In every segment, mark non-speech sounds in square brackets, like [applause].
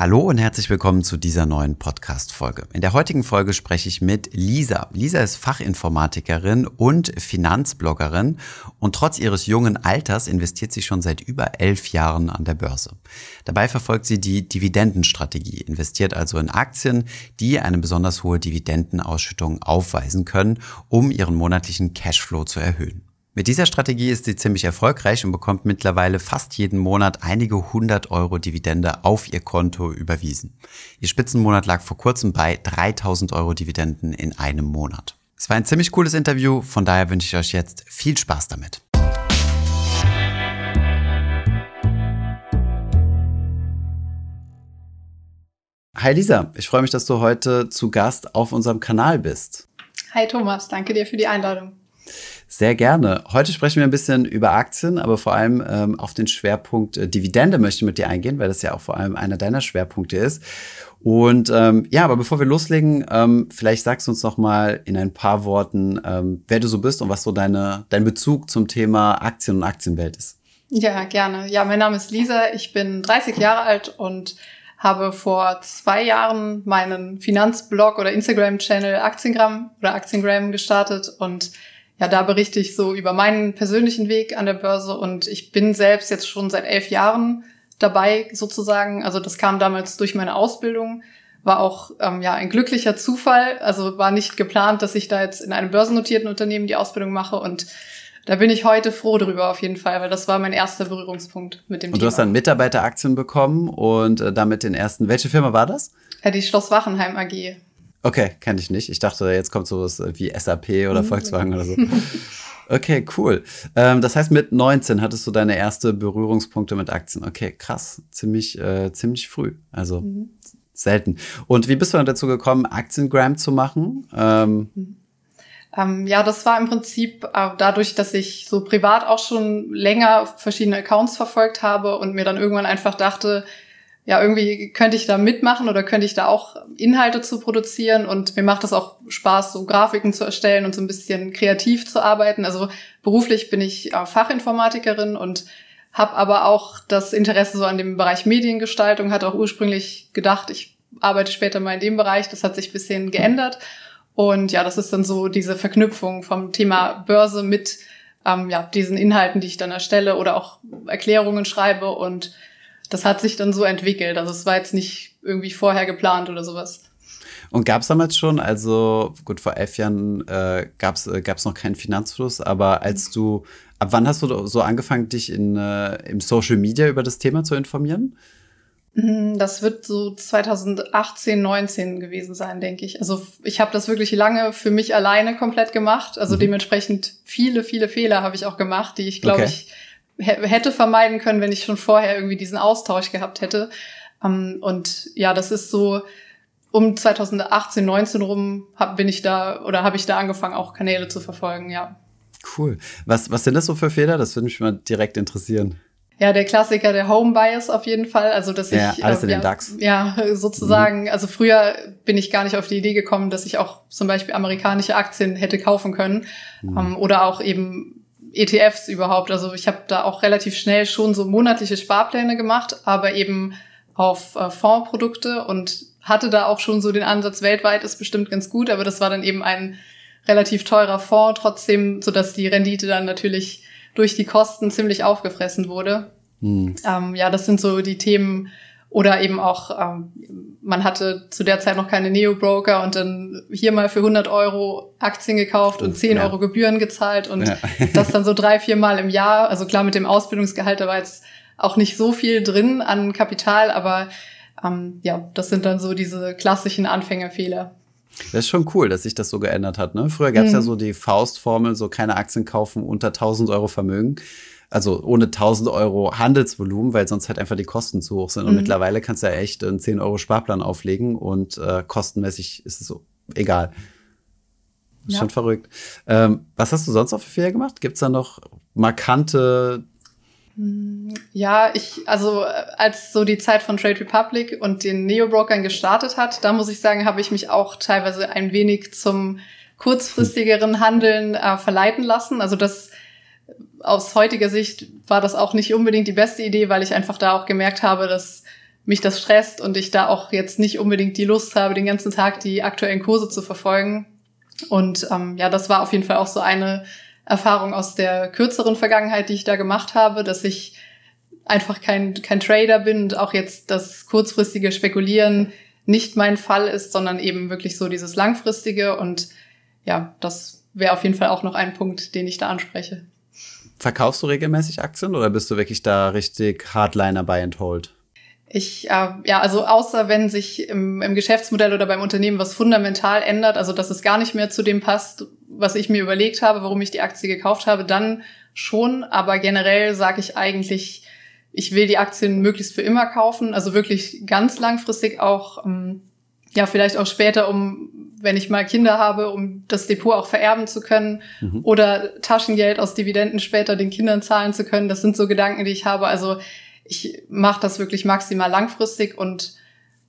Hallo und herzlich willkommen zu dieser neuen Podcast-Folge. In der heutigen Folge spreche ich mit Lisa. Lisa ist Fachinformatikerin und Finanzbloggerin und trotz ihres jungen Alters investiert sie schon seit über elf Jahren an der Börse. Dabei verfolgt sie die Dividendenstrategie, investiert also in Aktien, die eine besonders hohe Dividendenausschüttung aufweisen können, um ihren monatlichen Cashflow zu erhöhen. Mit dieser Strategie ist sie ziemlich erfolgreich und bekommt mittlerweile fast jeden Monat einige hundert Euro Dividende auf ihr Konto überwiesen. Ihr Spitzenmonat lag vor kurzem bei 3000 Euro Dividenden in einem Monat. Es war ein ziemlich cooles Interview, von daher wünsche ich euch jetzt viel Spaß damit. Hi Lisa, ich freue mich, dass du heute zu Gast auf unserem Kanal bist. Hi Thomas, danke dir für die Einladung. Sehr gerne. Heute sprechen wir ein bisschen über Aktien, aber vor allem ähm, auf den Schwerpunkt äh, Dividende möchte ich mit dir eingehen, weil das ja auch vor allem einer deiner Schwerpunkte ist. Und ähm, ja, aber bevor wir loslegen, ähm, vielleicht sagst du uns noch mal in ein paar Worten, ähm, wer du so bist und was so deine, dein Bezug zum Thema Aktien und Aktienwelt ist. Ja, gerne. Ja, mein Name ist Lisa, ich bin 30 Jahre alt und habe vor zwei Jahren meinen Finanzblog oder Instagram-Channel Aktiengramm oder Aktiengram gestartet und ja, da berichte ich so über meinen persönlichen Weg an der Börse und ich bin selbst jetzt schon seit elf Jahren dabei sozusagen. Also das kam damals durch meine Ausbildung, war auch ähm, ja ein glücklicher Zufall. Also war nicht geplant, dass ich da jetzt in einem börsennotierten Unternehmen die Ausbildung mache und da bin ich heute froh drüber auf jeden Fall, weil das war mein erster Berührungspunkt mit dem und Thema. Und du hast dann Mitarbeiteraktien bekommen und äh, damit den ersten. Welche Firma war das? Ja, die Schloss Wachenheim AG. Okay, kenne ich nicht. Ich dachte, jetzt kommt sowas wie SAP oder mhm. Volkswagen oder so. Okay, cool. Ähm, das heißt, mit 19 hattest du deine erste Berührungspunkte mit Aktien. Okay, krass. Ziemlich, äh, ziemlich früh. Also mhm. selten. Und wie bist du dann dazu gekommen, Aktiengram zu machen? Ähm, mhm. ähm, ja, das war im Prinzip äh, dadurch, dass ich so privat auch schon länger verschiedene Accounts verfolgt habe und mir dann irgendwann einfach dachte, ja, irgendwie könnte ich da mitmachen oder könnte ich da auch Inhalte zu produzieren und mir macht es auch Spaß, so Grafiken zu erstellen und so ein bisschen kreativ zu arbeiten. Also beruflich bin ich äh, Fachinformatikerin und habe aber auch das Interesse so an dem Bereich Mediengestaltung, hatte auch ursprünglich gedacht, ich arbeite später mal in dem Bereich, das hat sich ein bisschen geändert. Und ja, das ist dann so diese Verknüpfung vom Thema Börse mit ähm, ja, diesen Inhalten, die ich dann erstelle oder auch Erklärungen schreibe und das hat sich dann so entwickelt. Also es war jetzt nicht irgendwie vorher geplant oder sowas. Und gab es damals schon, also gut, vor elf Jahren äh, gab es äh, noch keinen Finanzfluss, aber als du, ab wann hast du so angefangen, dich in, äh, im Social Media über das Thema zu informieren? Mm, das wird so 2018, 19 gewesen sein, denke ich. Also ich habe das wirklich lange für mich alleine komplett gemacht. Also mhm. dementsprechend viele, viele Fehler habe ich auch gemacht, die ich, glaube okay. ich, hätte vermeiden können, wenn ich schon vorher irgendwie diesen Austausch gehabt hätte. Ähm, und ja, das ist so um 2018, 19 rum hab, bin ich da oder habe ich da angefangen, auch Kanäle zu verfolgen, ja. Cool. Was, was sind das so für Fehler? Das würde mich mal direkt interessieren. Ja, der Klassiker, der Home Bias auf jeden Fall. Also, dass ja, ich. Alles äh, in ja, den DAX. Ja, sozusagen. Mhm. Also, früher bin ich gar nicht auf die Idee gekommen, dass ich auch zum Beispiel amerikanische Aktien hätte kaufen können. Mhm. Ähm, oder auch eben ETFs überhaupt. Also ich habe da auch relativ schnell schon so monatliche Sparpläne gemacht, aber eben auf äh, Fondsprodukte und hatte da auch schon so den Ansatz, weltweit ist bestimmt ganz gut, aber das war dann eben ein relativ teurer Fonds, trotzdem, so dass die Rendite dann natürlich durch die Kosten ziemlich aufgefressen wurde. Hm. Ähm, ja, das sind so die Themen, oder eben auch, ähm, man hatte zu der Zeit noch keine Neo-Broker und dann hier mal für 100 Euro Aktien gekauft und 10 ja. Euro Gebühren gezahlt und ja. [laughs] das dann so drei, vier Mal im Jahr. Also klar, mit dem Ausbildungsgehalt, da war jetzt auch nicht so viel drin an Kapital, aber ähm, ja, das sind dann so diese klassischen Anfängerfehler. Das ist schon cool, dass sich das so geändert hat. Ne? Früher gab es mhm. ja so die Faustformel, so keine Aktien kaufen unter 1000 Euro Vermögen also ohne 1000 Euro Handelsvolumen, weil sonst halt einfach die Kosten zu hoch sind. Und mhm. mittlerweile kannst du ja echt einen 10 Euro Sparplan auflegen und äh, kostenmäßig ist es so egal. Ja. Schon verrückt. Ähm, was hast du sonst noch für Fehler gemacht? Gibt es da noch markante ja, ich, also äh, als so die Zeit von Trade Republic und den Neo-Brokern gestartet hat, da muss ich sagen, habe ich mich auch teilweise ein wenig zum kurzfristigeren Handeln äh, verleiten lassen. Also das aus heutiger Sicht war das auch nicht unbedingt die beste Idee, weil ich einfach da auch gemerkt habe, dass mich das stresst und ich da auch jetzt nicht unbedingt die Lust habe, den ganzen Tag die aktuellen Kurse zu verfolgen. Und ähm, ja, das war auf jeden Fall auch so eine Erfahrung aus der kürzeren Vergangenheit, die ich da gemacht habe, dass ich einfach kein, kein Trader bin und auch jetzt das kurzfristige Spekulieren nicht mein Fall ist, sondern eben wirklich so dieses langfristige. Und ja, das wäre auf jeden Fall auch noch ein Punkt, den ich da anspreche. Verkaufst du regelmäßig Aktien oder bist du wirklich da richtig Hardliner buy and hold? Ich, äh, ja, also außer wenn sich im, im Geschäftsmodell oder beim Unternehmen was fundamental ändert, also dass es gar nicht mehr zu dem passt, was ich mir überlegt habe, warum ich die Aktie gekauft habe, dann schon. Aber generell sage ich eigentlich, ich will die Aktien möglichst für immer kaufen, also wirklich ganz langfristig auch, ähm, ja, vielleicht auch später, um, wenn ich mal Kinder habe, um das Depot auch vererben zu können mhm. oder Taschengeld aus Dividenden später den Kindern zahlen zu können. Das sind so Gedanken, die ich habe. Also ich mache das wirklich maximal langfristig und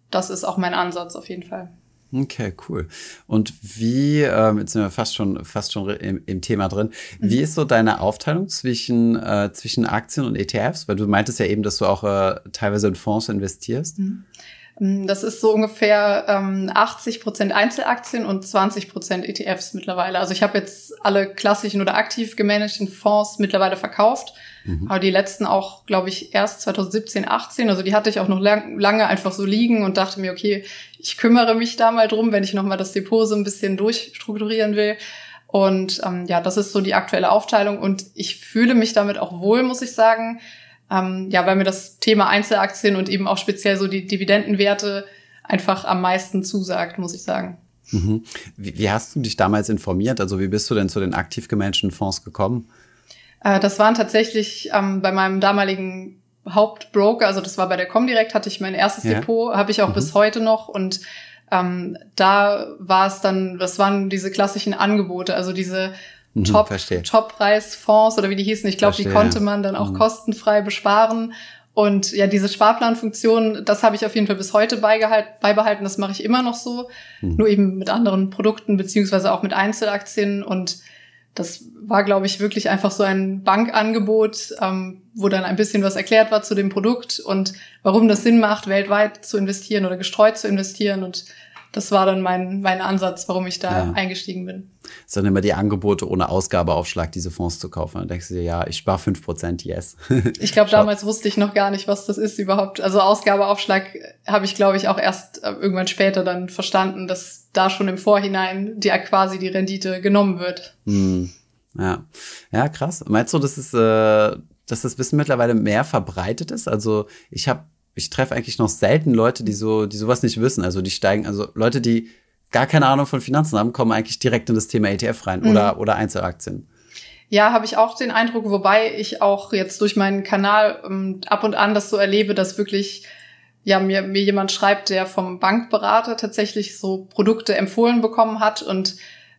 das ist auch mein Ansatz auf jeden Fall. Okay, cool. Und wie, ähm, jetzt sind wir fast schon, fast schon im, im Thema drin, mhm. wie ist so deine Aufteilung zwischen, äh, zwischen Aktien und ETFs? Weil du meintest ja eben, dass du auch äh, teilweise in Fonds investierst. Mhm. Ähm, das ist so ungefähr ähm, 80 Prozent Einzelaktien und 20 Prozent ETFs mittlerweile. Also ich habe jetzt alle klassischen oder aktiv gemanagten Fonds mittlerweile verkauft Mhm. Aber die letzten auch, glaube ich, erst 2017, 18. Also die hatte ich auch noch lang, lange einfach so liegen und dachte mir, okay, ich kümmere mich da mal drum, wenn ich nochmal das Depot so ein bisschen durchstrukturieren will. Und ähm, ja, das ist so die aktuelle Aufteilung. Und ich fühle mich damit auch wohl, muss ich sagen. Ähm, ja, weil mir das Thema Einzelaktien und eben auch speziell so die Dividendenwerte einfach am meisten zusagt, muss ich sagen. Mhm. Wie, wie, hast du dich damals informiert? Also wie bist du denn zu den aktiv gemanagten Fonds gekommen? Äh, das waren tatsächlich ähm, bei meinem damaligen Hauptbroker, also das war bei der Comdirect, hatte ich mein erstes ja. Depot, habe ich auch mhm. bis heute noch und ähm, da war es dann, das waren diese klassischen Angebote, also diese mhm, Top, Top-Preis-Fonds oder wie die hießen. Ich glaube, die konnte man dann auch mhm. kostenfrei besparen. Und ja, diese Sparplanfunktion, das habe ich auf jeden Fall bis heute beibehalten. Das mache ich immer noch so, mhm. nur eben mit anderen Produkten beziehungsweise auch mit Einzelaktien und das war, glaube ich, wirklich einfach so ein Bankangebot, ähm, wo dann ein bisschen was erklärt war zu dem Produkt und warum das Sinn macht, weltweit zu investieren oder gestreut zu investieren. Und das war dann mein, mein Ansatz, warum ich da ja. eingestiegen bin. Es sind immer die Angebote ohne Ausgabeaufschlag, diese Fonds zu kaufen. Dann denkst du dir, ja, ich spare fünf Prozent, yes. [laughs] ich glaube, damals wusste ich noch gar nicht, was das ist überhaupt. Also Ausgabeaufschlag habe ich, glaube ich, auch erst äh, irgendwann später dann verstanden, dass da schon im Vorhinein die quasi die Rendite genommen wird. Hm. Ja. ja, krass. Meinst du, dass, es, äh, dass das Wissen mittlerweile mehr verbreitet ist? Also ich habe ich treffe eigentlich noch selten Leute, die so, die sowas nicht wissen. Also die steigen, also Leute, die gar keine Ahnung von Finanzen haben, kommen eigentlich direkt in das Thema ETF rein mhm. oder, oder Einzelaktien. Ja, habe ich auch den Eindruck, wobei ich auch jetzt durch meinen Kanal ähm, ab und an das so erlebe, dass wirklich ja mir, mir jemand schreibt, der vom Bankberater tatsächlich so Produkte empfohlen bekommen hat und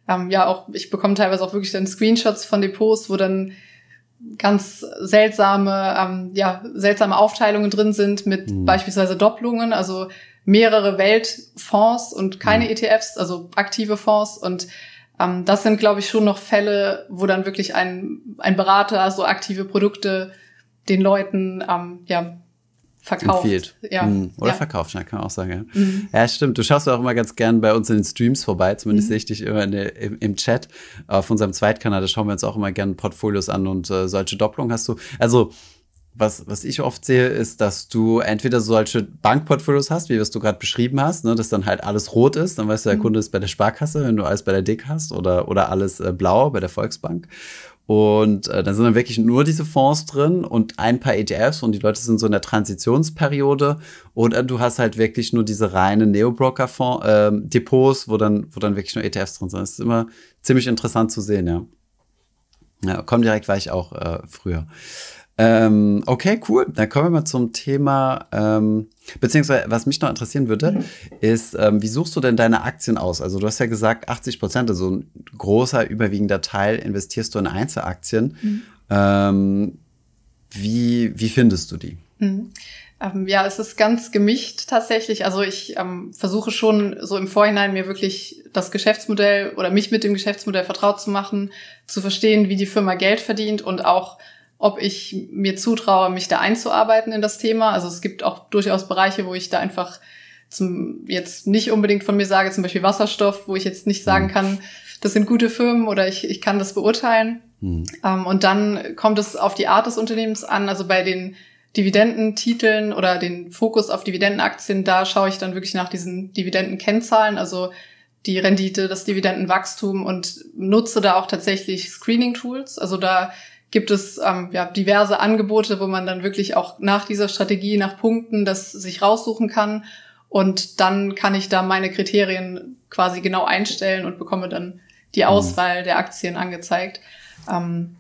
ähm, ja auch ich bekomme teilweise auch wirklich dann Screenshots von Depots, wo dann ganz seltsame, ähm, ja, seltsame Aufteilungen drin sind mit mhm. beispielsweise Doppelungen, also mehrere Weltfonds und keine mhm. ETFs, also aktive Fonds. Und ähm, das sind, glaube ich, schon noch Fälle, wo dann wirklich ein, ein Berater so aktive Produkte den Leuten ähm, ja, verkauft. Empfiehlt. Ja. Mhm. Oder ja. verkauft, kann man auch sagen. Ja. Mhm. ja, stimmt. Du schaust auch immer ganz gern bei uns in den Streams vorbei. Zumindest mhm. sehe ich dich immer der, im, im, Chat. Auf unserem Zweitkanal, da schauen wir uns auch immer gerne Portfolios an und äh, solche Doppelungen hast du. Also, was, was ich oft sehe, ist, dass du entweder solche Bankportfolios hast, wie was du gerade beschrieben hast, ne, dass dann halt alles rot ist, dann weißt du, der mhm. Kunde ist bei der Sparkasse, wenn du alles bei der Dick hast oder, oder alles äh, blau bei der Volksbank. Und äh, dann sind dann wirklich nur diese Fonds drin und ein paar ETFs und die Leute sind so in der Transitionsperiode. Oder du hast halt wirklich nur diese reinen Neo-Broker-Depots, äh, wo dann, wo dann wirklich nur ETFs drin sind. Das ist immer ziemlich interessant zu sehen, ja. Ja, komm direkt war ich auch äh, früher. Ähm, okay, cool. Dann kommen wir mal zum Thema, ähm, beziehungsweise was mich noch interessieren würde, mhm. ist, ähm, wie suchst du denn deine Aktien aus? Also du hast ja gesagt, 80 Prozent, also ein großer, überwiegender Teil investierst du in Einzelaktien. Mhm. Ähm, wie, wie findest du die? Mhm. Ähm, ja, es ist ganz gemischt tatsächlich. Also ich ähm, versuche schon so im Vorhinein mir wirklich das Geschäftsmodell oder mich mit dem Geschäftsmodell vertraut zu machen, zu verstehen, wie die Firma Geld verdient und auch ob ich mir zutraue, mich da einzuarbeiten in das Thema. Also es gibt auch durchaus Bereiche, wo ich da einfach zum, jetzt nicht unbedingt von mir sage, zum Beispiel Wasserstoff, wo ich jetzt nicht sagen mhm. kann, das sind gute Firmen oder ich, ich kann das beurteilen. Mhm. Ähm, und dann kommt es auf die Art des Unternehmens an. Also bei den Dividendentiteln oder den Fokus auf Dividendenaktien, da schaue ich dann wirklich nach diesen Dividendenkennzahlen, also die Rendite, das Dividendenwachstum und nutze da auch tatsächlich Screening-Tools. Also da gibt es ähm, ja, diverse Angebote, wo man dann wirklich auch nach dieser Strategie, nach Punkten das sich raussuchen kann. Und dann kann ich da meine Kriterien quasi genau einstellen und bekomme dann die mhm. Auswahl der Aktien angezeigt. Ähm,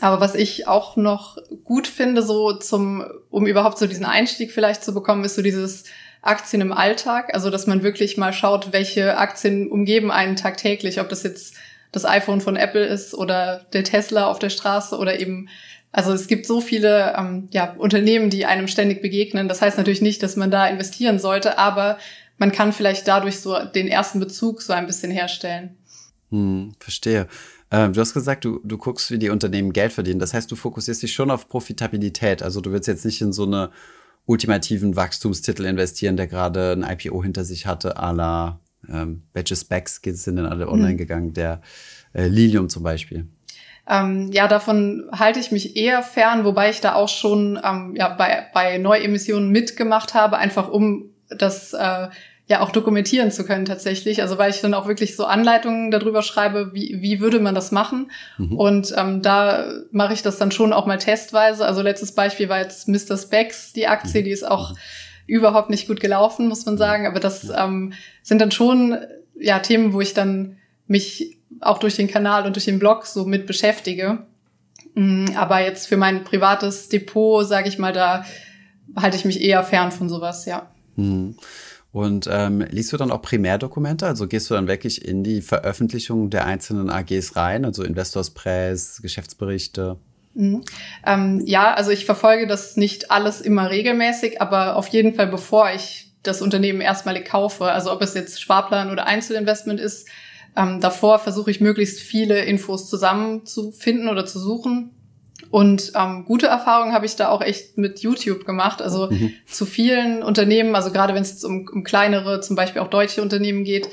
aber was ich auch noch gut finde, so zum, um überhaupt so diesen Einstieg vielleicht zu bekommen, ist so dieses Aktien im Alltag. Also, dass man wirklich mal schaut, welche Aktien umgeben einen tagtäglich, ob das jetzt das iPhone von Apple ist oder der Tesla auf der Straße oder eben, also es gibt so viele ähm, ja, Unternehmen, die einem ständig begegnen. Das heißt natürlich nicht, dass man da investieren sollte, aber man kann vielleicht dadurch so den ersten Bezug so ein bisschen herstellen. Hm, verstehe. Ähm, du hast gesagt, du, du guckst, wie die Unternehmen Geld verdienen. Das heißt, du fokussierst dich schon auf Profitabilität. Also du willst jetzt nicht in so eine ultimativen Wachstumstitel investieren, der gerade ein IPO hinter sich hatte, à la ähm, welche Specs sind denn alle online mhm. gegangen? Der äh, Lilium zum Beispiel. Ähm, ja, davon halte ich mich eher fern, wobei ich da auch schon ähm, ja, bei, bei Neuemissionen mitgemacht habe, einfach um das äh, ja auch dokumentieren zu können tatsächlich. Also weil ich dann auch wirklich so Anleitungen darüber schreibe, wie, wie würde man das machen. Mhm. Und ähm, da mache ich das dann schon auch mal testweise. Also letztes Beispiel war jetzt Mr. Specs, die Aktie, mhm. die ist auch mhm überhaupt nicht gut gelaufen, muss man sagen. Aber das ähm, sind dann schon ja Themen, wo ich dann mich auch durch den Kanal und durch den Blog so mit beschäftige. Mm, aber jetzt für mein privates Depot, sage ich mal, da halte ich mich eher fern von sowas, ja. Mhm. Und ähm, liest du dann auch Primärdokumente? Also gehst du dann wirklich in die Veröffentlichung der einzelnen AGs rein, also Investors Press, Geschäftsberichte? Mhm. Ähm, ja, also ich verfolge das nicht alles immer regelmäßig, aber auf jeden Fall, bevor ich das Unternehmen erstmalig kaufe, also ob es jetzt Sparplan oder Einzelinvestment ist, ähm, davor versuche ich möglichst viele Infos zusammenzufinden oder zu suchen. Und ähm, gute Erfahrungen habe ich da auch echt mit YouTube gemacht. Also mhm. zu vielen Unternehmen, also gerade wenn es jetzt um, um kleinere, zum Beispiel auch deutsche Unternehmen geht,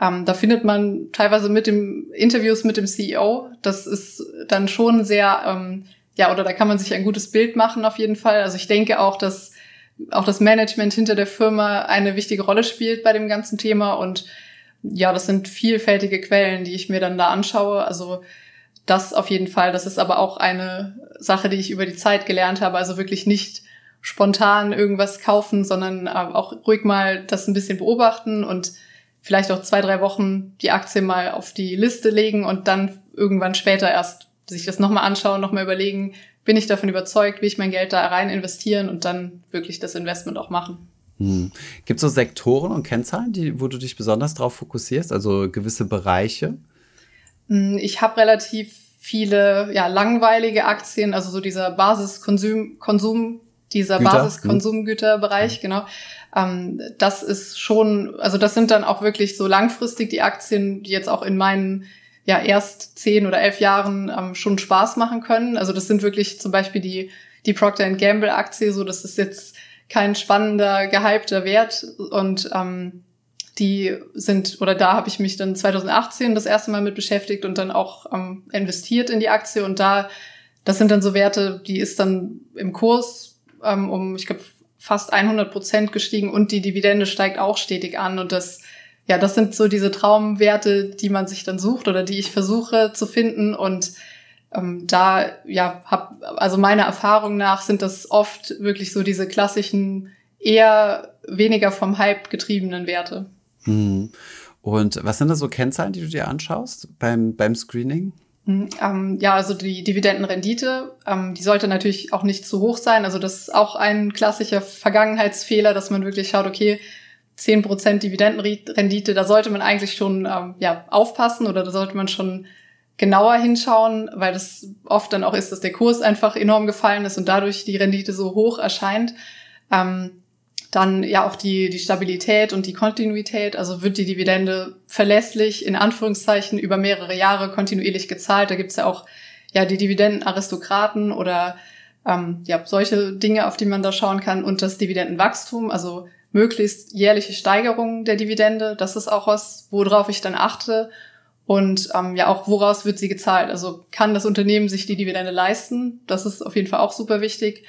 ähm, da findet man teilweise mit dem Interviews mit dem CEO. Das ist dann schon sehr, ähm, ja, oder da kann man sich ein gutes Bild machen auf jeden Fall. Also ich denke auch, dass auch das Management hinter der Firma eine wichtige Rolle spielt bei dem ganzen Thema. Und ja, das sind vielfältige Quellen, die ich mir dann da anschaue. Also das auf jeden Fall. Das ist aber auch eine Sache, die ich über die Zeit gelernt habe. Also wirklich nicht spontan irgendwas kaufen, sondern äh, auch ruhig mal das ein bisschen beobachten und vielleicht auch zwei, drei Wochen die Aktie mal auf die Liste legen und dann irgendwann später erst sich das nochmal anschauen, nochmal überlegen, bin ich davon überzeugt, wie ich mein Geld da rein investieren und dann wirklich das Investment auch machen. Hm. Gibt es so Sektoren und Kennzahlen, die, wo du dich besonders darauf fokussierst, also gewisse Bereiche? Hm, ich habe relativ viele ja, langweilige Aktien, also so dieser Basiskonsum, Konsum, dieser Basiskonsumgüterbereich, hm. genau. Ähm, das ist schon, also das sind dann auch wirklich so langfristig die Aktien, die jetzt auch in meinen ja erst zehn oder elf Jahren ähm, schon Spaß machen können. Also das sind wirklich zum Beispiel die, die Procter Gamble Aktie, so das ist jetzt kein spannender, gehypter Wert und ähm, die sind, oder da habe ich mich dann 2018 das erste Mal mit beschäftigt und dann auch ähm, investiert in die Aktie und da, das sind dann so Werte, die ist dann im Kurs ähm, um, ich glaube, fast 100 Prozent gestiegen und die Dividende steigt auch stetig an. Und das, ja, das sind so diese Traumwerte, die man sich dann sucht oder die ich versuche zu finden. Und ähm, da, ja, hab, also meiner Erfahrung nach sind das oft wirklich so diese klassischen, eher weniger vom Hype getriebenen Werte. Hm. Und was sind da so Kennzahlen, die du dir anschaust beim, beim Screening? Mhm, ähm, ja, also die Dividendenrendite, ähm, die sollte natürlich auch nicht zu hoch sein. Also das ist auch ein klassischer Vergangenheitsfehler, dass man wirklich schaut, okay, zehn Prozent Dividendenrendite, da sollte man eigentlich schon ähm, ja, aufpassen oder da sollte man schon genauer hinschauen, weil das oft dann auch ist, dass der Kurs einfach enorm gefallen ist und dadurch die Rendite so hoch erscheint. Ähm, dann ja auch die, die Stabilität und die Kontinuität. Also wird die Dividende verlässlich in Anführungszeichen über mehrere Jahre kontinuierlich gezahlt. Da gibt's ja auch ja die Dividendenaristokraten oder ähm, ja solche Dinge, auf die man da schauen kann und das Dividendenwachstum, also möglichst jährliche Steigerung der Dividende. Das ist auch was, worauf ich dann achte. Und ähm, ja, auch woraus wird sie gezahlt? Also kann das Unternehmen sich die Dividende leisten? Das ist auf jeden Fall auch super wichtig.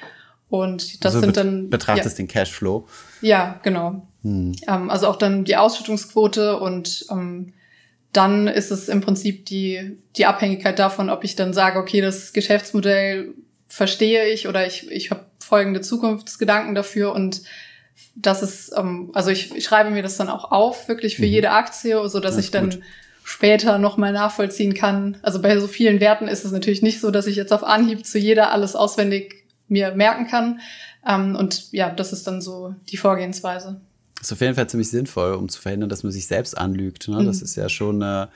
Und das also sind dann. Betrachtest ja, den Cashflow. Ja, genau. Hm. Ähm, also auch dann die Ausschüttungsquote und ähm, dann ist es im Prinzip die, die Abhängigkeit davon, ob ich dann sage, okay, das Geschäftsmodell verstehe ich oder ich, ich habe folgende Zukunftsgedanken dafür und das ist, ähm, also ich, ich schreibe mir das dann auch auf, wirklich für mhm. jede Aktie, so dass ich dann gut. später nochmal nachvollziehen kann. Also bei so vielen Werten ist es natürlich nicht so, dass ich jetzt auf Anhieb zu jeder alles auswendig mir merken kann. Ähm, und ja, das ist dann so die Vorgehensweise. Das ist auf jeden Fall ziemlich sinnvoll, um zu verhindern, dass man sich selbst anlügt. Ne? Mhm. Das ist ja schon äh,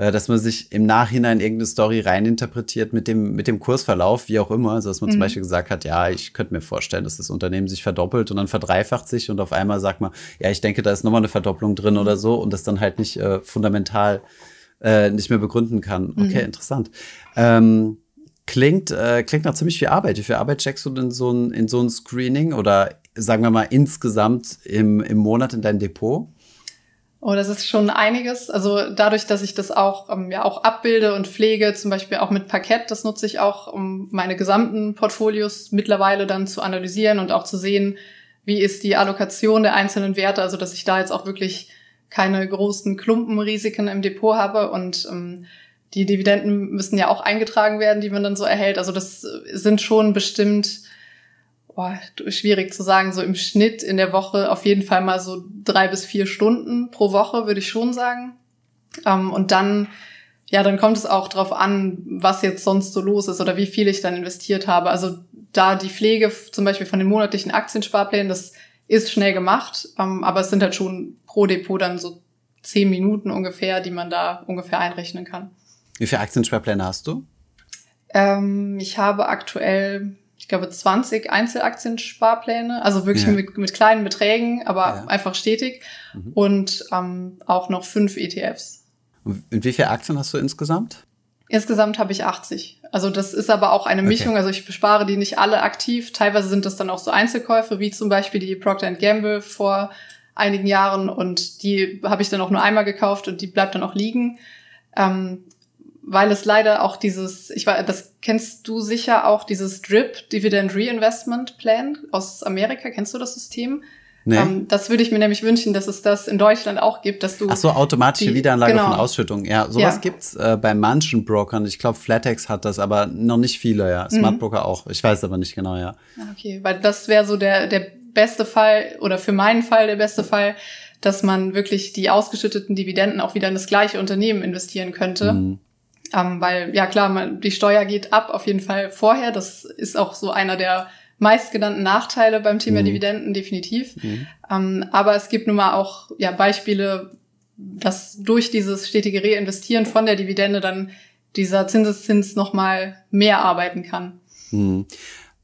äh, dass man sich im Nachhinein irgendeine Story reininterpretiert mit dem, mit dem Kursverlauf, wie auch immer. Also, dass man mhm. zum Beispiel gesagt hat, ja, ich könnte mir vorstellen, dass das Unternehmen sich verdoppelt und dann verdreifacht sich und auf einmal sagt man, ja, ich denke, da ist nochmal eine Verdopplung drin oder so und das dann halt nicht äh, fundamental äh, nicht mehr begründen kann. Okay, mhm. interessant. Ähm, klingt, äh, klingt nach ziemlich viel Arbeit. Wie viel Arbeit checkst du in so ein, in so ein Screening oder sagen wir mal insgesamt im, im Monat in dein Depot? Oh, das ist schon einiges. Also dadurch, dass ich das auch, ähm, ja, auch abbilde und pflege, zum Beispiel auch mit Parkett, das nutze ich auch, um meine gesamten Portfolios mittlerweile dann zu analysieren und auch zu sehen, wie ist die Allokation der einzelnen Werte, also dass ich da jetzt auch wirklich keine großen Klumpenrisiken im Depot habe und ähm, die Dividenden müssen ja auch eingetragen werden, die man dann so erhält. Also das sind schon bestimmt boah, schwierig zu sagen, so im Schnitt in der Woche auf jeden Fall mal so drei bis vier Stunden pro Woche, würde ich schon sagen. Ähm, und dann, ja, dann kommt es auch drauf an, was jetzt sonst so los ist oder wie viel ich dann investiert habe. Also da die Pflege zum Beispiel von den monatlichen Aktiensparplänen, das ist schnell gemacht, ähm, aber es sind halt schon pro Depot dann so zehn Minuten ungefähr, die man da ungefähr einrechnen kann. Wie viele Aktiensparpläne hast du? Ähm, ich habe aktuell ich glaube, 20 Einzelaktiensparpläne, also wirklich ja. mit, mit kleinen Beträgen, aber ja. einfach stetig mhm. und ähm, auch noch fünf ETFs. Und wie viele Aktien hast du insgesamt? Insgesamt habe ich 80. Also das ist aber auch eine Mischung. Okay. Also ich bespare die nicht alle aktiv. Teilweise sind das dann auch so Einzelkäufe, wie zum Beispiel die Procter Gamble vor einigen Jahren und die habe ich dann auch nur einmal gekauft und die bleibt dann auch liegen. Ähm, weil es leider auch dieses, ich weiß, das kennst du sicher auch, dieses DRIP, Dividend Reinvestment Plan aus Amerika. Kennst du das System? Nee. Ähm, das würde ich mir nämlich wünschen, dass es das in Deutschland auch gibt, dass du. Ach so, automatische die, Wiederanlage genau. von Ausschüttung. Ja, sowas ja. gibt's äh, bei manchen Brokern. Ich glaube, Flatex hat das, aber noch nicht viele, ja. Smart mhm. Broker auch. Ich weiß aber nicht genau, ja. Ah, okay, weil das wäre so der, der beste Fall oder für meinen Fall der beste Fall, dass man wirklich die ausgeschütteten Dividenden auch wieder in das gleiche Unternehmen investieren könnte. Mhm. Ähm, weil, ja klar, man, die Steuer geht ab auf jeden Fall vorher. Das ist auch so einer der meistgenannten Nachteile beim Thema mhm. Dividenden, definitiv. Mhm. Ähm, aber es gibt nun mal auch ja, Beispiele, dass durch dieses stetige Reinvestieren von der Dividende dann dieser Zinseszins nochmal mehr arbeiten kann. Mhm.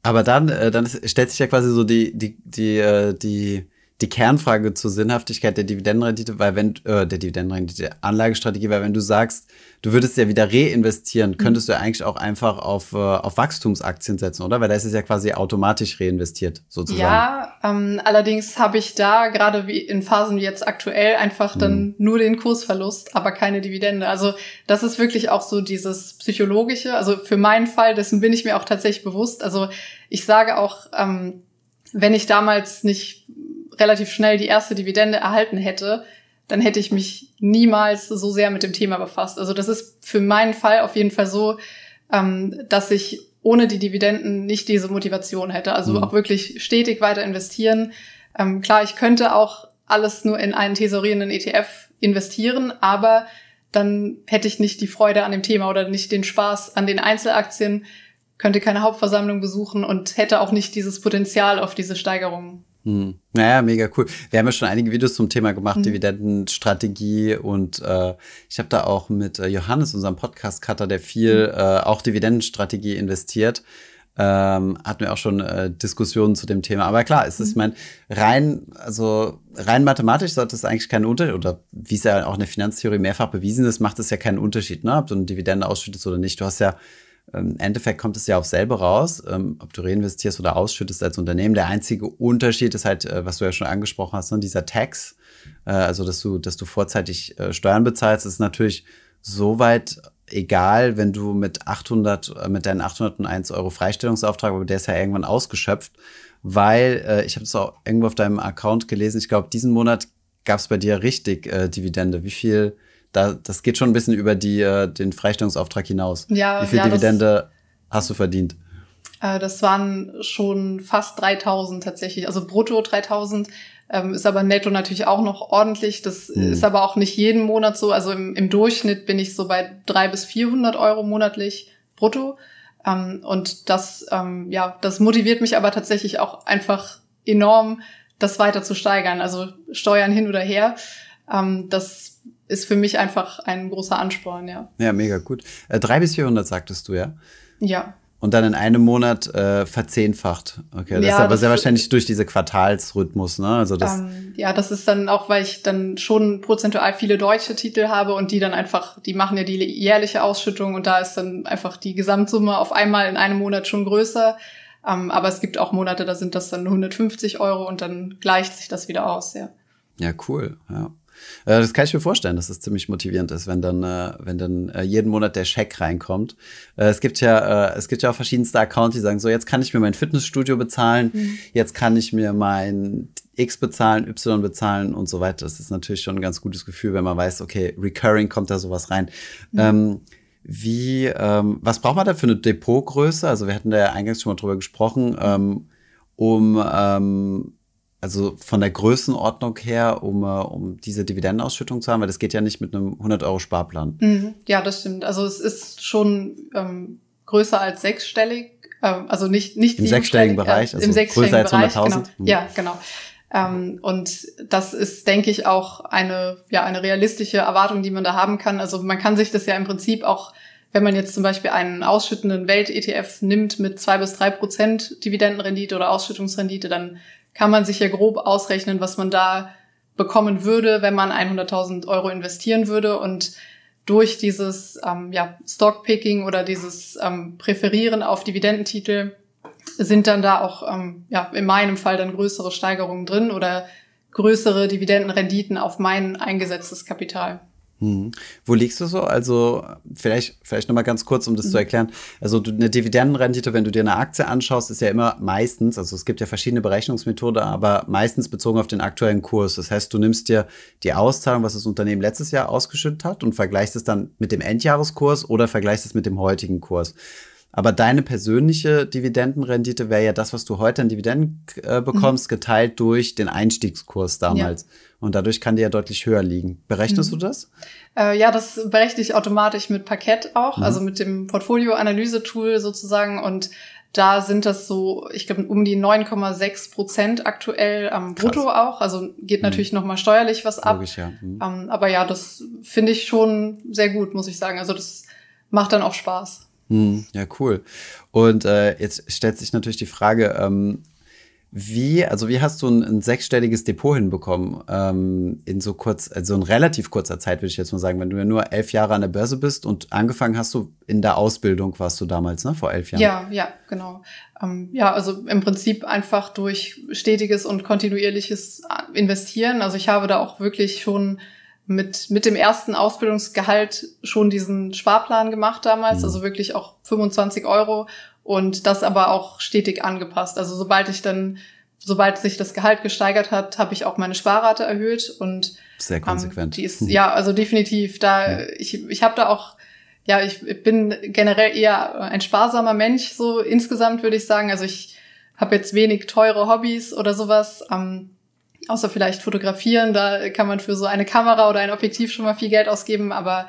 Aber dann, äh, dann stellt sich ja quasi so die, die, die, äh, die die Kernfrage zur Sinnhaftigkeit der Dividendenrendite, weil wenn, äh, der Dividendenrendite, der Anlagestrategie, weil wenn du sagst, du würdest ja wieder reinvestieren, mhm. könntest mhm. du eigentlich auch einfach auf, äh, auf Wachstumsaktien setzen, oder? Weil da ist es ja quasi automatisch reinvestiert, sozusagen. Ja, ähm, allerdings habe ich da gerade wie in Phasen wie jetzt aktuell einfach mhm. dann nur den Kursverlust, aber keine Dividende. Also das ist wirklich auch so dieses psychologische. Also für meinen Fall, dessen bin ich mir auch tatsächlich bewusst. Also ich sage auch, ähm, wenn ich damals nicht relativ schnell die erste Dividende erhalten hätte, dann hätte ich mich niemals so sehr mit dem Thema befasst. Also das ist für meinen Fall auf jeden Fall so, ähm, dass ich ohne die Dividenden nicht diese Motivation hätte. Also mhm. auch wirklich stetig weiter investieren. Ähm, klar, ich könnte auch alles nur in einen tesorierenden ETF investieren, aber dann hätte ich nicht die Freude an dem Thema oder nicht den Spaß an den Einzelaktien, könnte keine Hauptversammlung besuchen und hätte auch nicht dieses Potenzial auf diese Steigerungen. Hm. Naja, mega cool. Wir haben ja schon einige Videos zum Thema gemacht, mhm. Dividendenstrategie und äh, ich habe da auch mit äh, Johannes, unserem Podcast-Cutter, der viel mhm. äh, auch Dividendenstrategie investiert. Ähm, hatten wir auch schon äh, Diskussionen zu dem Thema. Aber klar, es ist, mhm. ich meine, rein, also rein mathematisch sollte es eigentlich keinen Unterschied, oder wie es ja auch in der Finanztheorie mehrfach bewiesen ist, macht es ja keinen Unterschied, ne, ob du eine Dividende ausschüttest oder nicht. Du hast ja im Endeffekt kommt es ja auf selber raus, ähm, ob du reinvestierst oder ausschüttest als Unternehmen. Der einzige Unterschied ist halt, äh, was du ja schon angesprochen hast, ne, dieser Tax, äh, also dass du, dass du vorzeitig äh, Steuern bezahlst, ist natürlich soweit egal, wenn du mit 800, äh, mit deinen 801 Euro Freistellungsauftrag, aber der ist ja irgendwann ausgeschöpft, weil ich habe es auch irgendwo auf deinem Account gelesen. Ich glaube, diesen Monat gab es bei dir richtig Dividende. Wie viel? Da, das geht schon ein bisschen über die, äh, den Freistellungsauftrag hinaus. Ja, Wie viel ja, Dividende hast du verdient? Äh, das waren schon fast 3000 tatsächlich, also brutto 3000. Ähm, ist aber netto natürlich auch noch ordentlich. Das mhm. ist aber auch nicht jeden Monat so. Also im, im Durchschnitt bin ich so bei 300 bis 400 Euro monatlich brutto. Ähm, und das, ähm, ja, das motiviert mich aber tatsächlich auch einfach enorm, das weiter zu steigern. Also Steuern hin oder her. Ähm, das ist für mich einfach ein großer Ansporn, ja. Ja, mega gut. Äh, drei bis 400 sagtest du, ja? Ja. Und dann in einem Monat äh, verzehnfacht. Okay, das ja, ist aber das sehr wahrscheinlich durch diese Quartalsrhythmus, ne? Also das ähm, ja, das ist dann auch, weil ich dann schon prozentual viele deutsche Titel habe und die dann einfach, die machen ja die jährliche Ausschüttung und da ist dann einfach die Gesamtsumme auf einmal in einem Monat schon größer. Ähm, aber es gibt auch Monate, da sind das dann 150 Euro und dann gleicht sich das wieder aus, ja. Ja, cool, ja. Äh, das kann ich mir vorstellen, dass es ziemlich motivierend ist, wenn dann, äh, wenn dann äh, jeden Monat der Scheck reinkommt. Es gibt ja, es gibt ja auch verschiedenste Accounts, die sagen so, jetzt kann ich mir mein Fitnessstudio bezahlen, mhm. jetzt kann ich mir mein X bezahlen, Y bezahlen und so weiter. Das ist natürlich schon ein ganz gutes Gefühl, wenn man weiß, okay, recurring kommt da sowas rein. Mhm. Ähm, wie, ähm, was braucht man da für eine Depotgröße? Also wir hatten da ja eingangs schon mal drüber gesprochen, ähm, um also von der Größenordnung her, um, äh, um diese Dividendenausschüttung zu haben, weil das geht ja nicht mit einem 100 Euro Sparplan. Mhm, ja, das stimmt. Also es ist schon ähm, größer als sechsstellig, ähm, also nicht nicht im sechsstelligen Bereich, äh, also im sechsstelligen größer Bereich, als 100.000. Genau. Mhm. Ja, genau. Ähm, und das ist, denke ich, auch eine ja eine realistische Erwartung, die man da haben kann. Also man kann sich das ja im Prinzip auch wenn man jetzt zum Beispiel einen ausschüttenden Welt-ETF nimmt mit zwei bis drei Prozent Dividendenrendite oder Ausschüttungsrendite, dann kann man sich ja grob ausrechnen, was man da bekommen würde, wenn man 100.000 Euro investieren würde. Und durch dieses ähm, ja, Stockpicking oder dieses ähm, Präferieren auf Dividendentitel sind dann da auch ähm, ja, in meinem Fall dann größere Steigerungen drin oder größere Dividendenrenditen auf mein eingesetztes Kapital. Hm. Wo liegst du so? Also vielleicht, vielleicht nochmal ganz kurz, um das mhm. zu erklären. Also eine Dividendenrendite, wenn du dir eine Aktie anschaust, ist ja immer meistens, also es gibt ja verschiedene Berechnungsmethoden, aber meistens bezogen auf den aktuellen Kurs. Das heißt, du nimmst dir die Auszahlung, was das Unternehmen letztes Jahr ausgeschüttet hat und vergleichst es dann mit dem Endjahreskurs oder vergleichst es mit dem heutigen Kurs. Aber deine persönliche Dividendenrendite wäre ja das, was du heute an Dividenden äh, bekommst, mhm. geteilt durch den Einstiegskurs damals. Ja. Und dadurch kann die ja deutlich höher liegen. Berechnest mhm. du das? Äh, ja, das berechne ich automatisch mit Parkett auch, mhm. also mit dem Portfolio-Analyse-Tool sozusagen. Und da sind das so, ich glaube, um die 9,6 Prozent aktuell am ähm, Brutto Krass. auch. Also geht mhm. natürlich mhm. nochmal steuerlich was ab. Logisch, ja. Mhm. Ähm, aber ja, das finde ich schon sehr gut, muss ich sagen. Also das macht dann auch Spaß. Hm, ja, cool. Und äh, jetzt stellt sich natürlich die Frage, ähm, wie, also wie hast du ein, ein sechsstelliges Depot hinbekommen ähm, in so kurz, also in relativ kurzer Zeit, würde ich jetzt mal sagen, wenn du ja nur elf Jahre an der Börse bist und angefangen hast du in der Ausbildung, warst du damals, ne, vor elf Jahren? Ja, ja, genau. Ähm, ja, also im Prinzip einfach durch stetiges und kontinuierliches Investieren. Also ich habe da auch wirklich schon mit, mit dem ersten Ausbildungsgehalt schon diesen Sparplan gemacht damals, mhm. also wirklich auch 25 Euro und das aber auch stetig angepasst. Also sobald ich dann, sobald sich das Gehalt gesteigert hat, habe ich auch meine Sparrate erhöht und sehr ähm, konsequent. Ähm, die ist ja also definitiv da. Ja. Ich ich habe da auch ja ich bin generell eher ein sparsamer Mensch so insgesamt würde ich sagen. Also ich habe jetzt wenig teure Hobbys oder sowas. Ähm, Außer vielleicht fotografieren, da kann man für so eine Kamera oder ein Objektiv schon mal viel Geld ausgeben, aber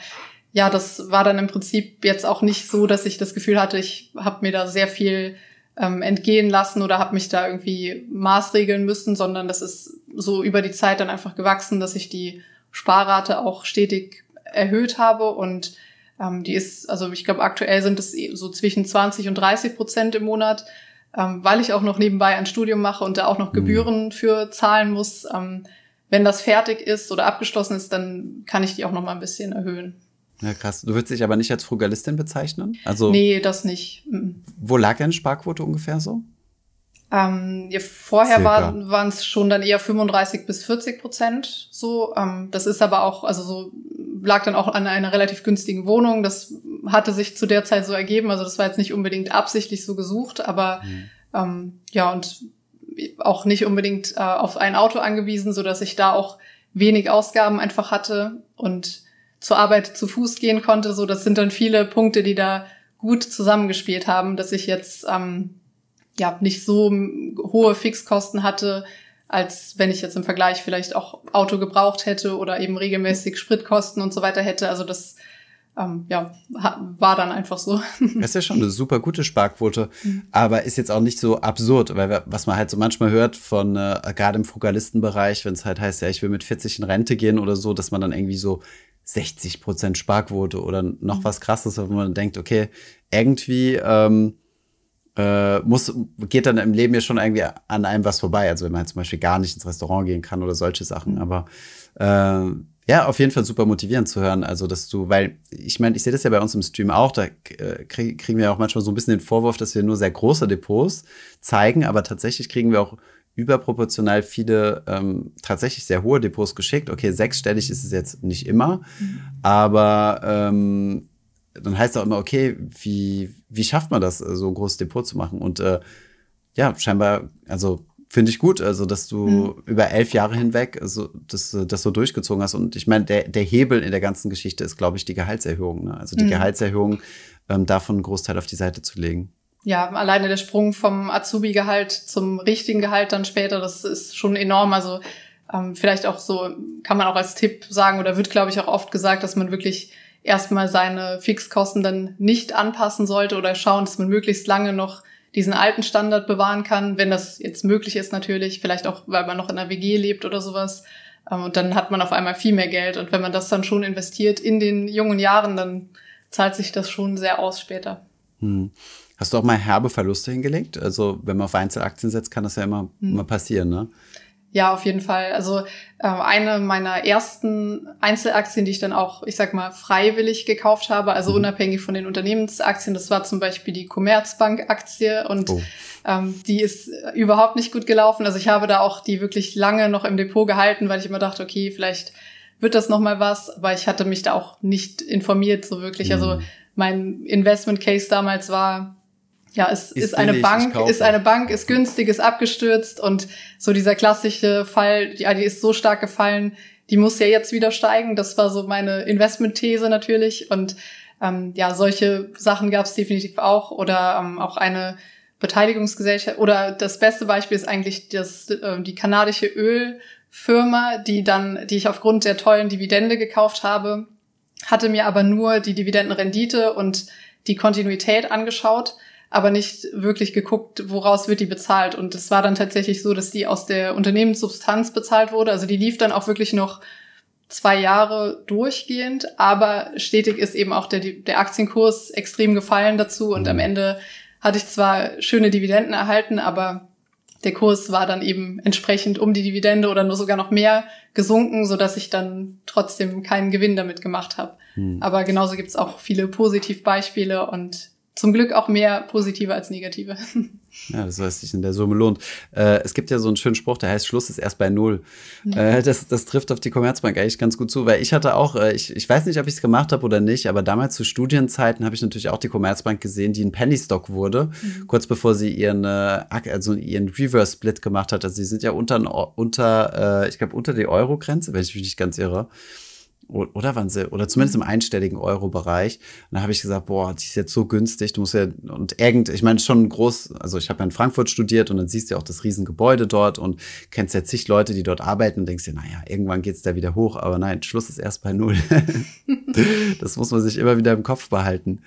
ja, das war dann im Prinzip jetzt auch nicht so, dass ich das Gefühl hatte, ich habe mir da sehr viel ähm, entgehen lassen oder habe mich da irgendwie maßregeln müssen, sondern das ist so über die Zeit dann einfach gewachsen, dass ich die Sparrate auch stetig erhöht habe und ähm, die ist, also ich glaube aktuell sind es so zwischen 20 und 30 Prozent im Monat ähm, weil ich auch noch nebenbei ein Studium mache und da auch noch mhm. Gebühren mhm. für zahlen muss. Ähm, wenn das fertig ist oder abgeschlossen ist, dann kann ich die auch noch mal ein bisschen erhöhen. Ja, krass. Du würdest dich aber nicht als Frugalistin bezeichnen? Also, nee, das nicht. Mhm. Wo lag deine Sparquote ungefähr so? Ähm, ja, vorher waren es schon dann eher 35 bis 40 Prozent so. Ähm, das ist aber auch, also so lag dann auch an einer relativ günstigen Wohnung. Das hatte sich zu der Zeit so ergeben. Also das war jetzt nicht unbedingt absichtlich so gesucht, aber mhm. ähm, ja, und auch nicht unbedingt äh, auf ein Auto angewiesen, so dass ich da auch wenig Ausgaben einfach hatte und zur Arbeit zu Fuß gehen konnte. So, das sind dann viele Punkte, die da gut zusammengespielt haben, dass ich jetzt ähm, ja nicht so hohe Fixkosten hatte, als wenn ich jetzt im Vergleich vielleicht auch Auto gebraucht hätte oder eben regelmäßig Spritkosten und so weiter hätte. Also das ähm, ja, war dann einfach so. [laughs] Das ist ja schon eine super gute Sparquote, mhm. aber ist jetzt auch nicht so absurd, weil was man halt so manchmal hört von, äh, gerade im Frugalistenbereich, wenn es halt heißt, ja, ich will mit 40 in Rente gehen oder so, dass man dann irgendwie so 60 Prozent Sparquote oder noch mhm. was krasses, wo man denkt, okay, irgendwie ähm, äh, muss, geht dann im Leben ja schon irgendwie an einem was vorbei. Also wenn man zum Beispiel gar nicht ins Restaurant gehen kann oder solche Sachen. Mhm. Aber äh, ja, auf jeden Fall super motivierend zu hören. Also, dass du, weil ich meine, ich sehe das ja bei uns im Stream auch, da äh, krieg, kriegen wir auch manchmal so ein bisschen den Vorwurf, dass wir nur sehr große Depots zeigen, aber tatsächlich kriegen wir auch überproportional viele ähm, tatsächlich sehr hohe Depots geschickt. Okay, sechsstellig ist es jetzt nicht immer, mhm. aber ähm, dann heißt auch immer, okay, wie, wie schafft man das, so ein großes Depot zu machen? Und äh, ja, scheinbar, also finde ich gut, also dass du mhm. über elf Jahre hinweg also, das, das so durchgezogen hast. Und ich meine, der, der Hebel in der ganzen Geschichte ist, glaube ich, die Gehaltserhöhung. Ne? Also die mhm. Gehaltserhöhung, ähm, davon einen Großteil auf die Seite zu legen ja, alleine der Sprung vom Azubi-Gehalt zum richtigen Gehalt dann später, das ist schon enorm. Also ähm, vielleicht auch so, kann man auch als Tipp sagen oder wird, glaube ich, auch oft gesagt, dass man wirklich erstmal seine Fixkosten dann nicht anpassen sollte oder schauen, dass man möglichst lange noch diesen alten Standard bewahren kann, wenn das jetzt möglich ist natürlich, vielleicht auch, weil man noch in einer WG lebt oder sowas. Ähm, und dann hat man auf einmal viel mehr Geld. Und wenn man das dann schon investiert in den jungen Jahren, dann zahlt sich das schon sehr aus später. Hm. Hast du auch mal herbe Verluste hingelegt? Also wenn man auf Einzelaktien setzt, kann das ja immer, hm. immer passieren, ne? Ja, auf jeden Fall. Also äh, eine meiner ersten Einzelaktien, die ich dann auch, ich sag mal, freiwillig gekauft habe, also mhm. unabhängig von den Unternehmensaktien, das war zum Beispiel die Commerzbank-Aktie und oh. ähm, die ist überhaupt nicht gut gelaufen. Also ich habe da auch die wirklich lange noch im Depot gehalten, weil ich immer dachte, okay, vielleicht wird das noch mal was, aber ich hatte mich da auch nicht informiert so wirklich. Also mhm. Also mein Investment Case damals war ja, es ist, ist eine Bank, ist eine Bank, ist günstig, ist abgestürzt und so dieser klassische Fall, ja, die ist so stark gefallen, die muss ja jetzt wieder steigen. Das war so meine Investmentthese natürlich und ähm, ja, solche Sachen gab es definitiv auch oder ähm, auch eine Beteiligungsgesellschaft oder das beste Beispiel ist eigentlich das, äh, die kanadische Ölfirma, die dann, die ich aufgrund der tollen Dividende gekauft habe, hatte mir aber nur die Dividendenrendite und die Kontinuität angeschaut aber nicht wirklich geguckt, woraus wird die bezahlt. Und es war dann tatsächlich so, dass die aus der Unternehmenssubstanz bezahlt wurde. Also die lief dann auch wirklich noch zwei Jahre durchgehend, aber stetig ist eben auch der, der Aktienkurs extrem gefallen dazu und am mhm. Ende hatte ich zwar schöne Dividenden erhalten, aber der Kurs war dann eben entsprechend um die Dividende oder nur sogar noch mehr gesunken, so dass ich dann trotzdem keinen Gewinn damit gemacht habe. Hm. Aber genauso gibt es auch viele Positivbeispiele und zum Glück auch mehr positive als negative. [laughs] Ja, das heißt, sich in der Summe lohnt. Äh, es gibt ja so einen schönen Spruch, der heißt, Schluss ist erst bei Null. Ja. Äh, das, das trifft auf die Commerzbank eigentlich ganz gut zu, weil ich hatte auch, äh, ich, ich weiß nicht, ob ich es gemacht habe oder nicht, aber damals zu Studienzeiten habe ich natürlich auch die Commerzbank gesehen, die ein Penny-Stock wurde, mhm. kurz bevor sie ihren, äh, also ihren Reverse-Split gemacht hat. Also sie sind ja unter, unter äh, ich glaube, unter die Euro-Grenze, wenn ich mich nicht ganz irre oder waren sie, oder zumindest im einstelligen Euro-Bereich. Und da habe ich gesagt, boah, die ist jetzt so günstig, du musst ja, und irgend, ich meine schon groß, also ich habe ja in Frankfurt studiert und dann siehst du ja auch das Riesengebäude dort und kennst ja zig Leute, die dort arbeiten und denkst dir, naja, irgendwann geht's da wieder hoch, aber nein, Schluss ist erst bei null. [laughs] das muss man sich immer wieder im Kopf behalten.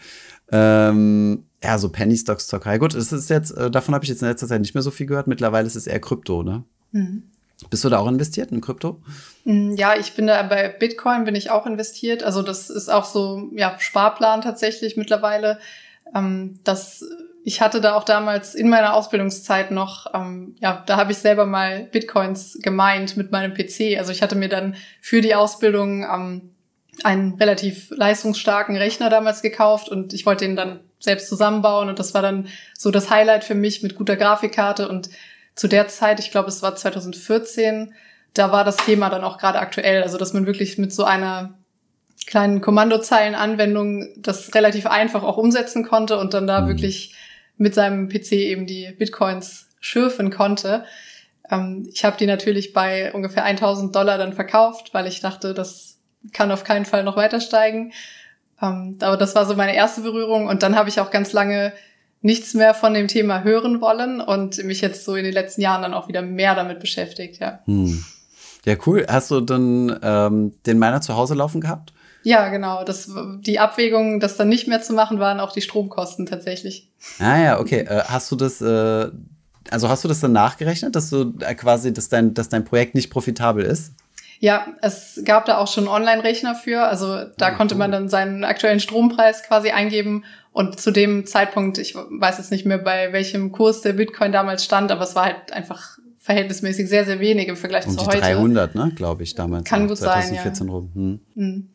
Ähm, ja, so Penny Stocks Zockerei. Gut, es ist jetzt, äh, davon habe ich jetzt in letzter Zeit nicht mehr so viel gehört. Mittlerweile ist es eher Krypto, ne? Mhm. Bist du da auch investiert in Krypto? Mm, ja, ich bin da bei Bitcoin bin ich auch investiert. Also das ist auch so ja Sparplan tatsächlich mittlerweile. Ähm, das ich hatte da auch damals in meiner Ausbildungszeit noch, ähm, ja, da habe ich selber mal Bitcoins gemeint mit meinem PC. Also ich hatte mir dann für die Ausbildung ähm, einen relativ leistungsstarken Rechner damals gekauft und ich wollte den dann selbst zusammenbauen und das war dann so das Highlight für mich mit guter Grafikkarte und zu der Zeit, ich glaube, es war 2014, da war das Thema dann auch gerade aktuell, also dass man wirklich mit so einer kleinen Kommandozeilenanwendung das relativ einfach auch umsetzen konnte und dann da mhm. wirklich mit seinem PC eben die Bitcoins schürfen konnte. Ähm, ich habe die natürlich bei ungefähr 1000 Dollar dann verkauft, weil ich dachte, das kann auf keinen Fall noch weiter steigen. Ähm, aber das war so meine erste Berührung und dann habe ich auch ganz lange nichts mehr von dem Thema hören wollen und mich jetzt so in den letzten Jahren dann auch wieder mehr damit beschäftigt, ja. Hm. Ja, cool. Hast du dann ähm, den Miner zu Hause laufen gehabt? Ja, genau. Das, die Abwägung, das dann nicht mehr zu machen, waren auch die Stromkosten tatsächlich. Ah ja, okay. Äh, hast du das, äh, also hast du das dann nachgerechnet, dass du äh, quasi, dass dein, dass dein Projekt nicht profitabel ist? Ja, es gab da auch schon Online-Rechner für. Also da mhm. konnte man dann seinen aktuellen Strompreis quasi eingeben. Und zu dem Zeitpunkt, ich weiß jetzt nicht mehr, bei welchem Kurs der Bitcoin damals stand, aber es war halt einfach verhältnismäßig sehr, sehr wenig im Vergleich um zu heute. 300, ne, glaube ich, damals. Kann gut 2014 sein, ja. rum. Hm. hm.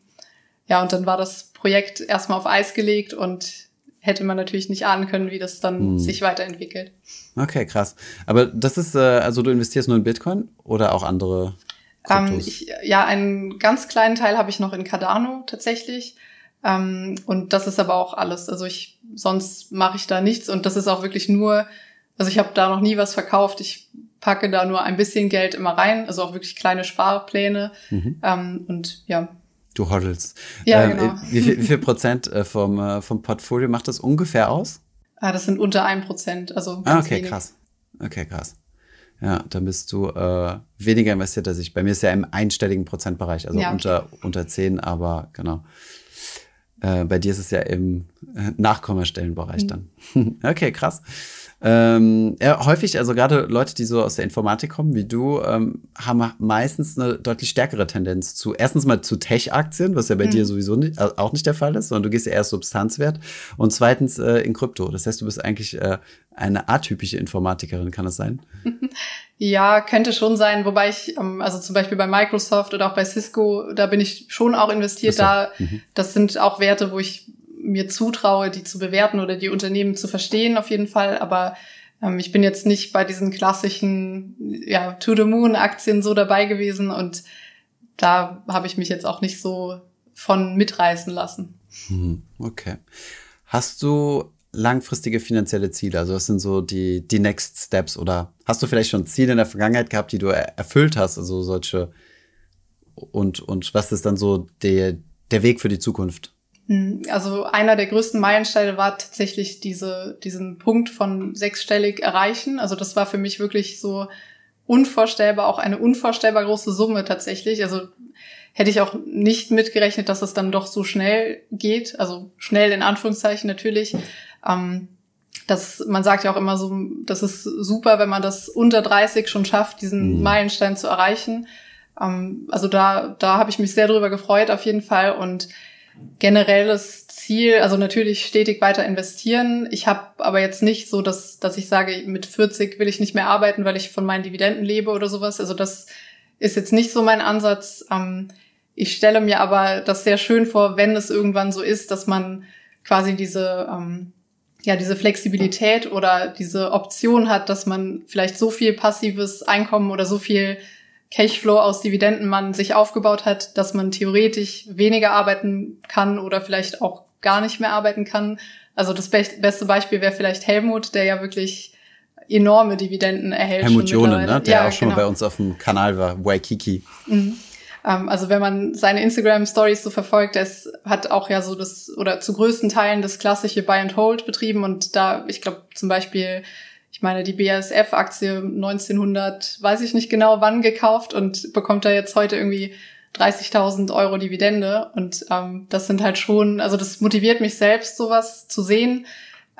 Ja, und dann war das Projekt erstmal auf Eis gelegt und hätte man natürlich nicht ahnen können, wie das dann hm. sich weiterentwickelt. Okay, krass. Aber das ist, äh, also du investierst nur in Bitcoin oder auch andere ähm, ich, ja, einen ganz kleinen Teil habe ich noch in Cardano tatsächlich. Ähm, und das ist aber auch alles. Also ich, sonst mache ich da nichts und das ist auch wirklich nur, also ich habe da noch nie was verkauft. Ich packe da nur ein bisschen Geld immer rein, also auch wirklich kleine Sparpläne. Mhm. Ähm, und ja. Du hoddelst. Ja, ähm, genau. Wie viel, wie viel Prozent äh, vom, äh, vom Portfolio macht das ungefähr aus? Ah, das sind unter ein Prozent, also ah, okay, wenig. krass. Okay, krass. Ja, dann bist du äh, weniger investiert als ich. Bei mir ist ja im einstelligen Prozentbereich, also ja, unter, unter 10, aber genau. Äh, bei dir ist es ja im Nachkommastellenbereich mhm. dann. [laughs] okay, krass. Ähm, ja, häufig, also gerade Leute, die so aus der Informatik kommen, wie du, ähm, haben meistens eine deutlich stärkere Tendenz zu, erstens mal zu Tech-Aktien, was ja bei mhm. dir sowieso nicht, also auch nicht der Fall ist, sondern du gehst ja erst Substanzwert und zweitens äh, in Krypto. Das heißt, du bist eigentlich äh, eine atypische Informatikerin, kann das sein? [laughs] Ja, könnte schon sein, wobei ich, ähm, also zum Beispiel bei Microsoft oder auch bei Cisco, da bin ich schon auch investiert. So. Da, mhm. das sind auch Werte, wo ich mir zutraue, die zu bewerten oder die Unternehmen zu verstehen, auf jeden Fall. Aber ähm, ich bin jetzt nicht bei diesen klassischen ja, To-the-Moon-Aktien so dabei gewesen und da habe ich mich jetzt auch nicht so von mitreißen lassen. Hm, okay. Hast du langfristige finanzielle Ziele? Also was sind so die, die Next Steps oder hast du vielleicht schon Ziele in der Vergangenheit gehabt, die du erfüllt hast? Also solche und, und was ist dann so der, der Weg für die Zukunft? Hm, also einer der größten Meilensteine war tatsächlich diese, diesen Punkt von sechsstellig erreichen. Also das war für mich wirklich so unvorstellbar, auch eine unvorstellbar große Summe tatsächlich. Also hätte ich auch nicht mitgerechnet, dass es dann doch so schnell geht. Also schnell in Anführungszeichen natürlich. Ähm, das, man sagt ja auch immer so, das ist super, wenn man das unter 30 schon schafft, diesen mhm. Meilenstein zu erreichen. Ähm, also da, da habe ich mich sehr drüber gefreut auf jeden Fall und generelles Ziel, also natürlich stetig weiter investieren. Ich habe aber jetzt nicht so, dass, dass ich sage, mit 40 will ich nicht mehr arbeiten, weil ich von meinen Dividenden lebe oder sowas. Also das ist jetzt nicht so mein Ansatz. Ähm, ich stelle mir aber das sehr schön vor, wenn es irgendwann so ist, dass man quasi diese, ähm, ja, diese Flexibilität oder diese Option hat, dass man vielleicht so viel passives Einkommen oder so viel Cashflow aus Dividenden man sich aufgebaut hat, dass man theoretisch weniger arbeiten kann oder vielleicht auch gar nicht mehr arbeiten kann. Also das be beste Beispiel wäre vielleicht Helmut, der ja wirklich enorme Dividenden erhält. Helmut Jonen, ne? der ja, auch schon genau. bei uns auf dem Kanal war, Waikiki. Mhm. Ähm, also wenn man seine Instagram-Stories so verfolgt, der hat auch ja so das, oder zu größten Teilen das klassische Buy and Hold betrieben und da, ich glaube zum Beispiel ich meine, die BASF-Aktie 1900, weiß ich nicht genau wann gekauft und bekommt da jetzt heute irgendwie 30.000 Euro Dividende. Und ähm, das sind halt schon, also das motiviert mich selbst, sowas zu sehen.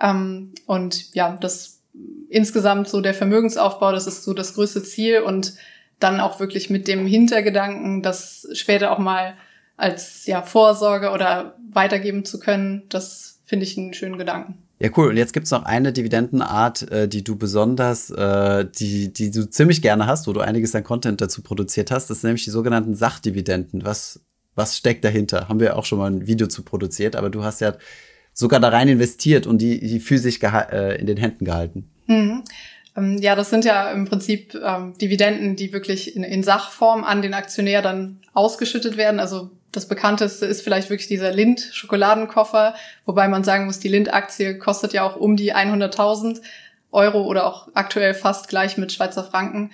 Ähm, und ja, das insgesamt so der Vermögensaufbau, das ist so das größte Ziel und dann auch wirklich mit dem Hintergedanken, das später auch mal als ja Vorsorge oder weitergeben zu können, das finde ich einen schönen Gedanken. Ja, cool. Und jetzt gibt's noch eine Dividendenart, äh, die du besonders, äh, die, die du ziemlich gerne hast, wo du einiges an Content dazu produziert hast. Das sind nämlich die sogenannten Sachdividenden. Was, Was steckt dahinter? Haben wir auch schon mal ein Video zu produziert, aber du hast ja sogar da rein investiert und die, die physisch äh, in den Händen gehalten. Mhm. Ähm, ja, das sind ja im Prinzip ähm, Dividenden, die wirklich in, in Sachform an den Aktionär dann ausgeschüttet werden. Also das bekannteste ist vielleicht wirklich dieser Lind-Schokoladenkoffer, wobei man sagen muss, die Lind-Aktie kostet ja auch um die 100.000 Euro oder auch aktuell fast gleich mit Schweizer Franken.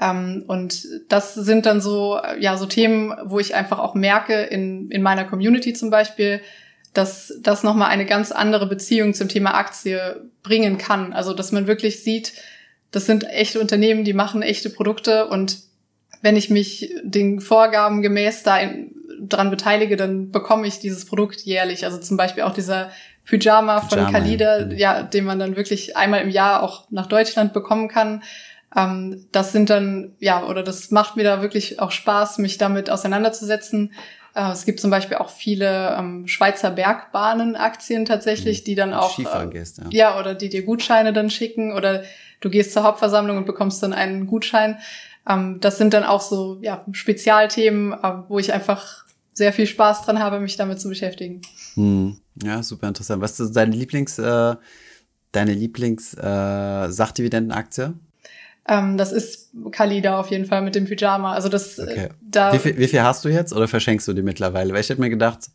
Ähm, und das sind dann so, ja, so Themen, wo ich einfach auch merke, in, in meiner Community zum Beispiel, dass das nochmal eine ganz andere Beziehung zum Thema Aktie bringen kann. Also, dass man wirklich sieht, das sind echte Unternehmen, die machen echte Produkte und wenn ich mich den Vorgaben gemäß da in, dran beteilige, dann bekomme ich dieses Produkt jährlich. Also zum Beispiel auch dieser Pyjama, Pyjama von Kalida, ja. ja, den man dann wirklich einmal im Jahr auch nach Deutschland bekommen kann. Ähm, das sind dann, ja, oder das macht mir da wirklich auch Spaß, mich damit auseinanderzusetzen. Äh, es gibt zum Beispiel auch viele ähm, Schweizer Bergbahnen-Aktien tatsächlich, die dann auch, Skifahren äh, gehst, ja. ja, oder die dir Gutscheine dann schicken oder du gehst zur Hauptversammlung und bekommst dann einen Gutschein. Ähm, das sind dann auch so, ja, Spezialthemen, äh, wo ich einfach sehr viel Spaß dran habe, mich damit zu beschäftigen. Hm. Ja, super interessant. Was ist deine Lieblings, äh, deine Lieblings äh, Sachdividendenaktie? Ähm, das ist Kalida auf jeden Fall mit dem Pyjama. Also das äh, okay. da. Wie viel, wie viel hast du jetzt oder verschenkst du die mittlerweile? Weil ich hätte mir gedacht,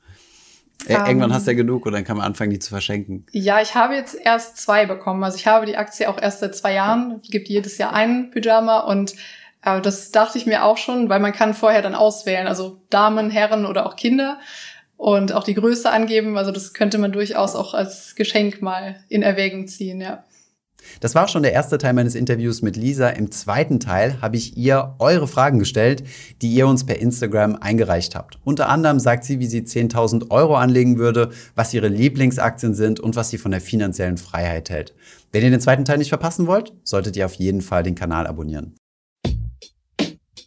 um, äh, irgendwann hast du ja genug und dann kann man anfangen, die zu verschenken. Ja, ich habe jetzt erst zwei bekommen. Also ich habe die Aktie auch erst seit zwei Jahren. Es gibt jedes Jahr einen Pyjama und äh, das dachte ich mir auch schon, weil man kann vorher dann auswählen, also Damen, Herren oder auch Kinder und auch die Größe angeben. Also das könnte man durchaus auch als Geschenk mal in Erwägung ziehen, ja. Das war schon der erste Teil meines Interviews mit Lisa. Im zweiten Teil habe ich ihr eure Fragen gestellt, die ihr uns per Instagram eingereicht habt. Unter anderem sagt sie, wie sie 10.000 Euro anlegen würde, was ihre Lieblingsaktien sind und was sie von der finanziellen Freiheit hält. Wenn ihr den zweiten Teil nicht verpassen wollt, solltet ihr auf jeden Fall den Kanal abonnieren.